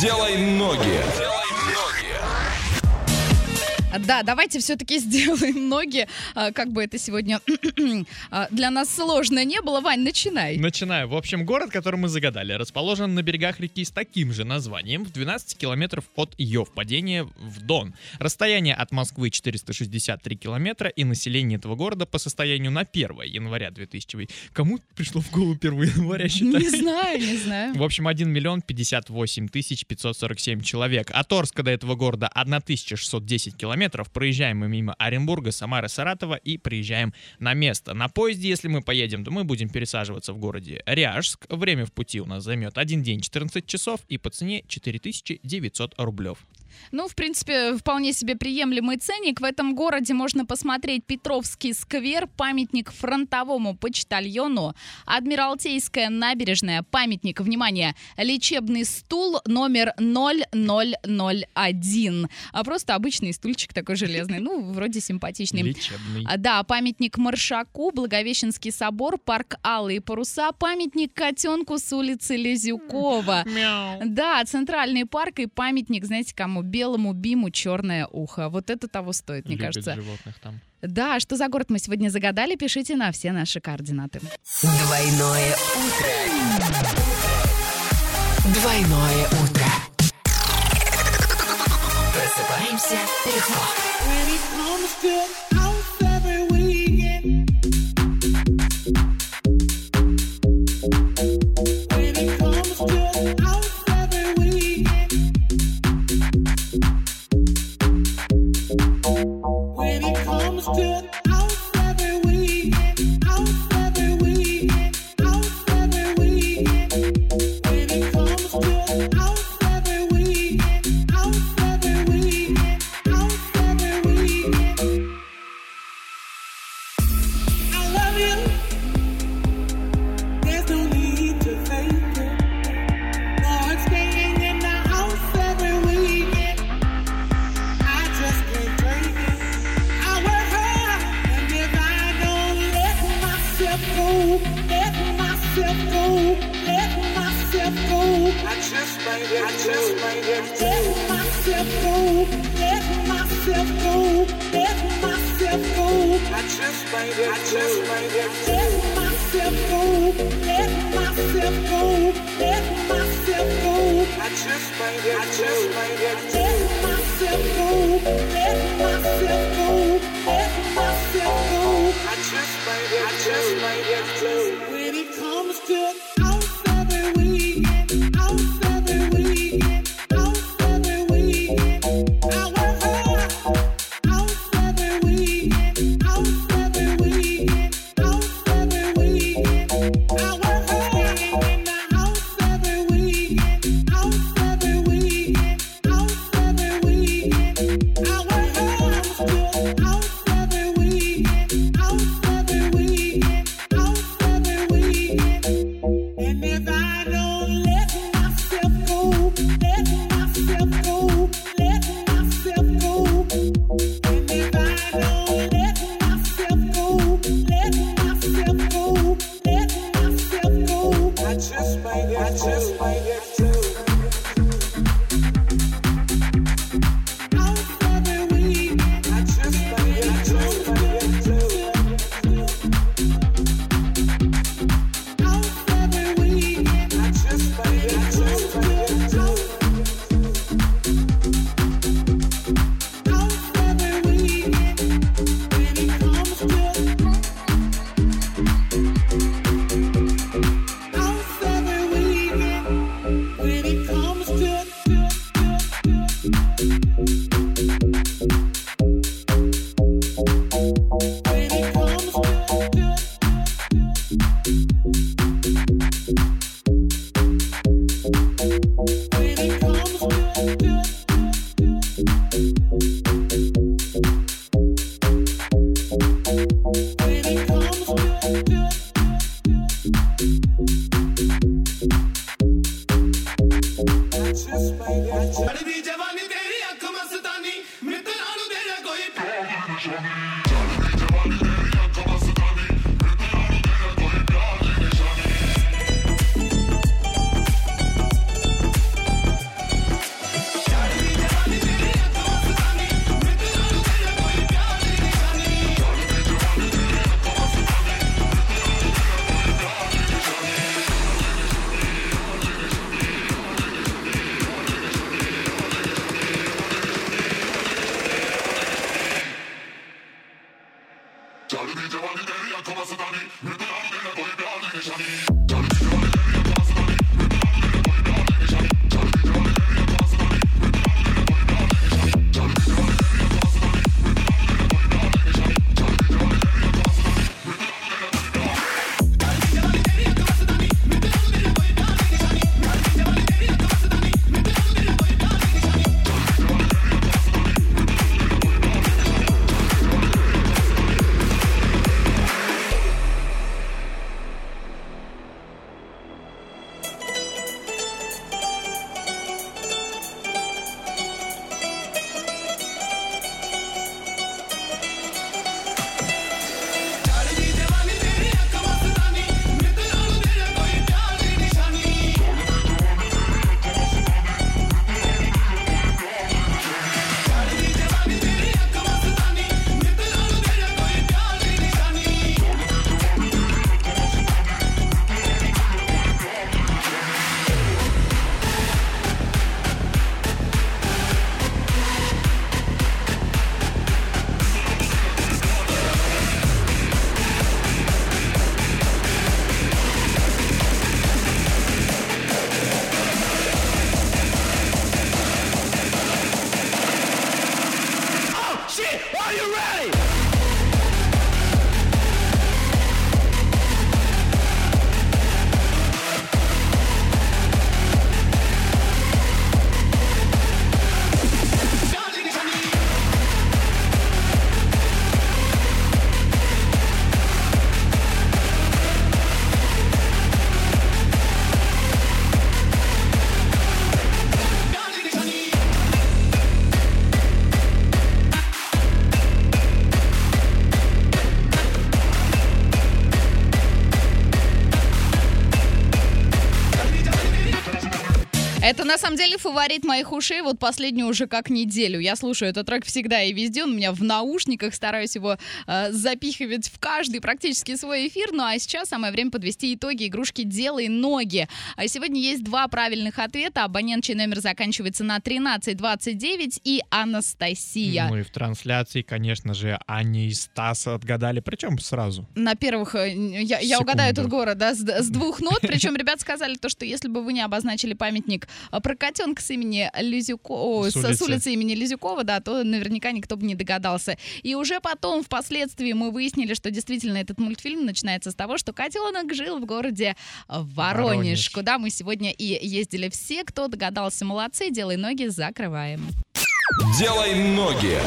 Делай ноги. Да, давайте все-таки сделаем ноги, а, как бы это сегодня а, для нас сложно не было. Вань, начинай. Начинаю. В общем, город, который мы загадали, расположен на берегах реки с таким же названием, в 12 километров от ее впадения в Дон. Расстояние от Москвы 463 километра, и население этого города по состоянию на 1 января 2000... Кому пришло в голову 1 января считать? Не знаю, не знаю. В общем, 1 миллион 58 тысяч 547 человек. От Орска до этого города 1610 километров. Проезжаем мы мимо Оренбурга, Самары, Саратова и приезжаем на место. На поезде, если мы поедем, то мы будем пересаживаться в городе Ряжск. Время в пути у нас займет 1 день 14 часов и по цене 4900 рублев. Ну, в принципе, вполне себе приемлемый ценник. В этом городе можно посмотреть Петровский сквер, памятник фронтовому почтальону, Адмиралтейская набережная, памятник, внимание, лечебный стул номер 0001. А просто обычный стульчик такой железный, ну, вроде симпатичный. Лечебный. Да, памятник Маршаку, Благовещенский собор, парк Алые паруса, памятник котенку с улицы Лизюкова. Да, центральный парк и памятник, знаете, кому? Белому биму черное ухо. Вот это того стоит, мне кажется. животных там. Да, что за город мы сегодня загадали, пишите на все наши координаты. Двойное утро. Двойное утро. Просыпаемся легко. still myself go, let myself go, Это на самом деле фаворит моих ушей вот последнюю уже как неделю. Я слушаю этот трек всегда и везде. Он у меня в наушниках, стараюсь его э, запихивать в каждый практически свой эфир. Ну а сейчас самое время подвести итоги игрушки «Делай ноги». А сегодня есть два правильных ответа. Абонент, чей номер заканчивается на 1329 и Анастасия. Ну и в трансляции, конечно же, Аня и Стас отгадали, причем сразу. На первых, э, я, я угадаю этот город, да, с, с двух нот. Причем ребят сказали то, что если бы вы не обозначили памятник про котенка с имени Лизюкова, С с, с улицы. улицы имени Лизюкова, да, то наверняка никто бы не догадался. И уже потом, впоследствии, мы выяснили, что действительно этот мультфильм начинается с того, что котенок жил в городе Воронеж, Воронеж. куда мы сегодня и ездили все. Кто догадался, молодцы, делай ноги, закрываем. Делай ноги.